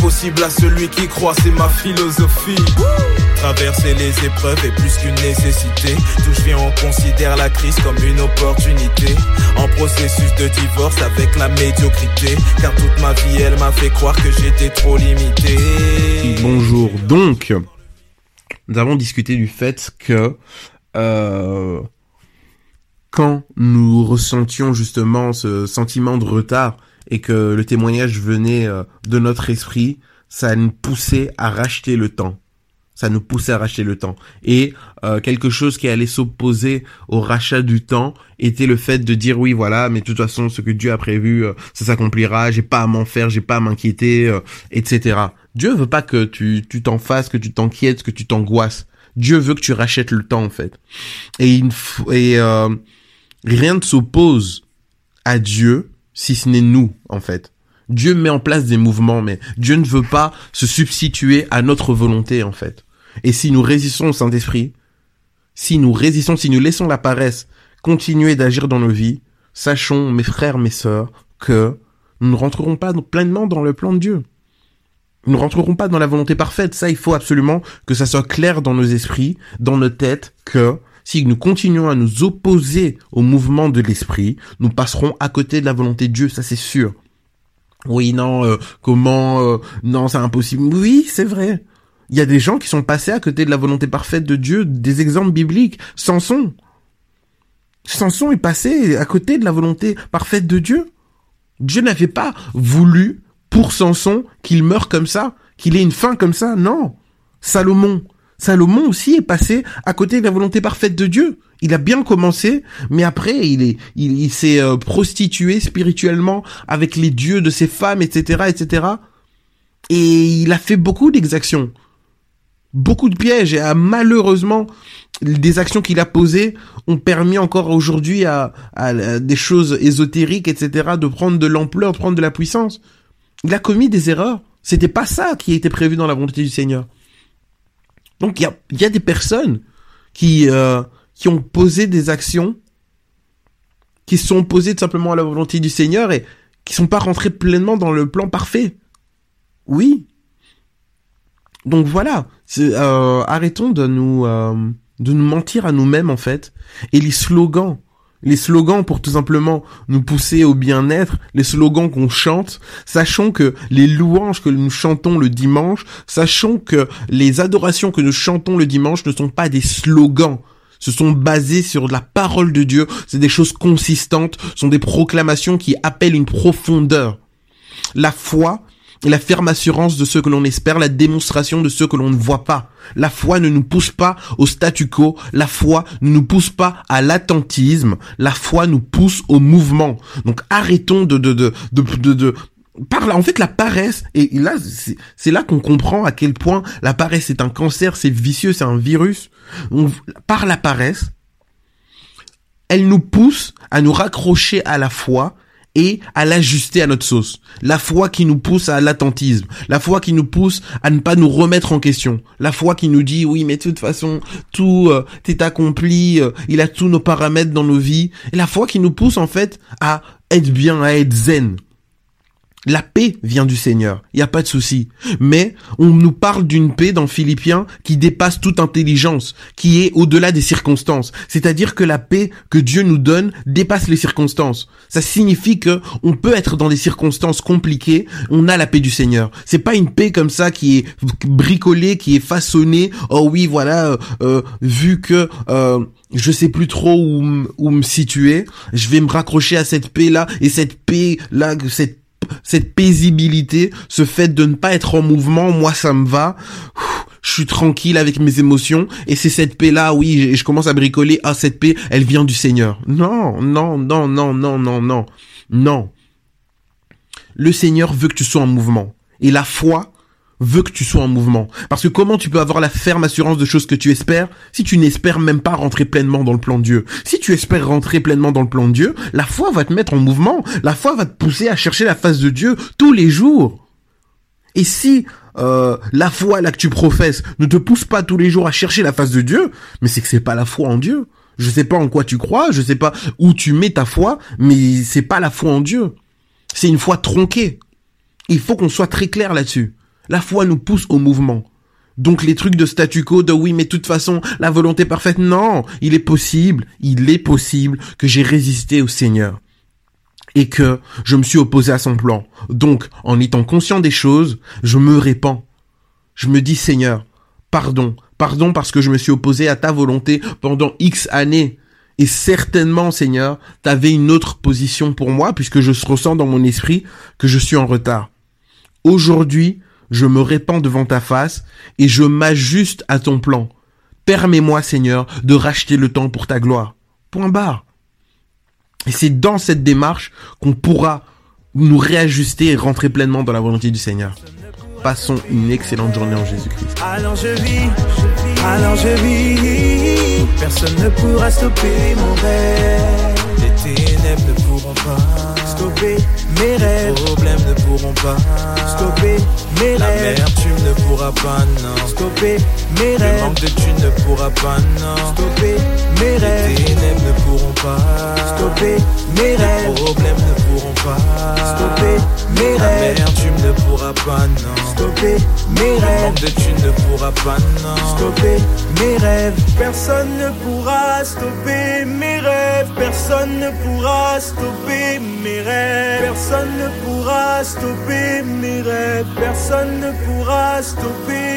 possible à celui qui croit, c'est ma philosophie. Traverser les épreuves est plus qu'une nécessité. Tout je on considère la crise comme une opportunité. En processus de divorce avec la médiocrité. Car toute ma vie, elle m'a fait croire que j'étais trop limité. Bonjour. Donc, nous avons discuté du fait que euh, quand nous ressentions justement ce sentiment de retard et que le témoignage venait euh, de notre esprit, ça nous poussait à racheter le temps. Ça nous poussait à racheter le temps. Et euh, quelque chose qui allait s'opposer au rachat du temps était le fait de dire oui voilà, mais de toute façon ce que Dieu a prévu, euh, ça s'accomplira. J'ai pas à m'en faire, j'ai pas à m'inquiéter, etc. Dieu veut pas que tu tu t'en fasses, que tu t'inquiètes, que tu t'angoisses. Dieu veut que tu rachètes le temps en fait. Et, il, et rien ne s'oppose à Dieu si ce n'est nous, en fait. Dieu met en place des mouvements, mais Dieu ne veut pas se substituer à notre volonté, en fait. Et si nous résistons au Saint-Esprit, si nous résistons, si nous laissons la paresse continuer d'agir dans nos vies, sachons, mes frères, mes sœurs, que nous ne rentrerons pas pleinement dans le plan de Dieu. Nous ne rentrerons pas dans la volonté parfaite. Ça, il faut absolument que ça soit clair dans nos esprits, dans nos têtes, que si nous continuons à nous opposer au mouvement de l'esprit, nous passerons à côté de la volonté de Dieu, ça c'est sûr. Oui, non, euh, comment euh, Non, c'est impossible. Oui, c'est vrai. Il y a des gens qui sont passés à côté de la volonté parfaite de Dieu, des exemples bibliques. Samson. Samson est passé à côté de la volonté parfaite de Dieu. Dieu n'avait pas voulu pour Samson qu'il meure comme ça, qu'il ait une fin comme ça. Non. Salomon. Salomon aussi est passé à côté de la volonté parfaite de Dieu. Il a bien commencé, mais après il est, il, s'est euh, prostitué spirituellement avec les dieux de ses femmes, etc., etc. Et il a fait beaucoup d'exactions, beaucoup de pièges, et malheureusement des actions qu'il a posées ont permis encore aujourd'hui à, à, des choses ésotériques, etc., de prendre de l'ampleur, de prendre de la puissance. Il a commis des erreurs. C'était pas ça qui était prévu dans la volonté du Seigneur. Donc il y a, y a des personnes qui, euh, qui ont posé des actions, qui sont posées tout simplement à la volonté du Seigneur et qui sont pas rentrées pleinement dans le plan parfait. Oui. Donc voilà, euh, arrêtons de nous euh, de nous mentir à nous-mêmes en fait. Et les slogans les slogans pour tout simplement nous pousser au bien-être, les slogans qu'on chante, sachons que les louanges que nous chantons le dimanche, sachons que les adorations que nous chantons le dimanche ne sont pas des slogans, ce sont basés sur la parole de Dieu, c'est des choses consistantes, sont des proclamations qui appellent une profondeur. La foi, la ferme assurance de ce que l'on espère, la démonstration de ce que l'on ne voit pas. La foi ne nous pousse pas au statu quo, la foi ne nous pousse pas à l'attentisme, la foi nous pousse au mouvement. Donc arrêtons de de de de de, par là, en fait, la paresse, et là, c'est là qu'on comprend à quel point la paresse est un cancer, c'est vicieux, c'est un virus. par la paresse, elle nous pousse à nous raccrocher à la foi et à l'ajuster à notre sauce. La foi qui nous pousse à l'attentisme, la foi qui nous pousse à ne pas nous remettre en question, la foi qui nous dit oui mais de toute façon tout euh, est accompli, euh, il a tous nos paramètres dans nos vies, et la foi qui nous pousse en fait à être bien, à être zen. La paix vient du Seigneur, il n'y a pas de souci. Mais on nous parle d'une paix dans Philippiens qui dépasse toute intelligence, qui est au-delà des circonstances. C'est-à-dire que la paix que Dieu nous donne dépasse les circonstances. Ça signifie que on peut être dans des circonstances compliquées, on a la paix du Seigneur. C'est pas une paix comme ça qui est bricolée, qui est façonnée. Oh oui, voilà, euh, euh, vu que euh, je sais plus trop où, où me situer, je vais me raccrocher à cette paix là et cette paix là, cette cette paisibilité, ce fait de ne pas être en mouvement, moi ça me va. Je suis tranquille avec mes émotions et c'est cette paix là, oui, je commence à bricoler, ah cette paix, elle vient du Seigneur. Non, non, non, non, non, non, non, non. Le Seigneur veut que tu sois en mouvement. Et la foi, veut que tu sois en mouvement. Parce que comment tu peux avoir la ferme assurance de choses que tu espères si tu n'espères même pas rentrer pleinement dans le plan de Dieu? Si tu espères rentrer pleinement dans le plan de Dieu, la foi va te mettre en mouvement. La foi va te pousser à chercher la face de Dieu tous les jours. Et si euh, la foi là que tu professes ne te pousse pas tous les jours à chercher la face de Dieu, mais c'est que c'est pas la foi en Dieu. Je sais pas en quoi tu crois, je sais pas où tu mets ta foi, mais c'est pas la foi en Dieu. C'est une foi tronquée. Il faut qu'on soit très clair là-dessus. La foi nous pousse au mouvement. Donc les trucs de statu quo, de oui, mais de toute façon, la volonté parfaite, non, il est possible, il est possible que j'ai résisté au Seigneur et que je me suis opposé à son plan. Donc, en étant conscient des choses, je me répands. Je me dis, Seigneur, pardon, pardon parce que je me suis opposé à ta volonté pendant X années. Et certainement, Seigneur, t'avais une autre position pour moi puisque je ressens dans mon esprit que je suis en retard. Aujourd'hui, je me répands devant ta face et je m'ajuste à ton plan. Permets-moi, Seigneur, de racheter le temps pour ta gloire. Point barre. Et c'est dans cette démarche qu'on pourra nous réajuster et rentrer pleinement dans la volonté du Seigneur. Passons une excellente journée en Jésus-Christ. Alors je vis, je vis, personne ne pourra stopper mon rêve. Stopper mes rêves. Les problèmes ne pourront pas stopper mes rêves. La tu ne pourras pas, non. Stopper mes rêves. Le manque de tu ne pourras pas, non. Stopper mes rêves. Les ténèbres ne pourront pas stopper mes rêves. Les problèmes ne pas stopper mes rêves. La tu ne pourras pas, non. Stopper mes rêves. De tu ne pourras pas, non. Stopper mes rêves. Personne ne pourra stopper mes rêves. Personne ne pourra stopper mes rêves. Personne ne pourra stopper mes rêves. Personne ne pourra stopper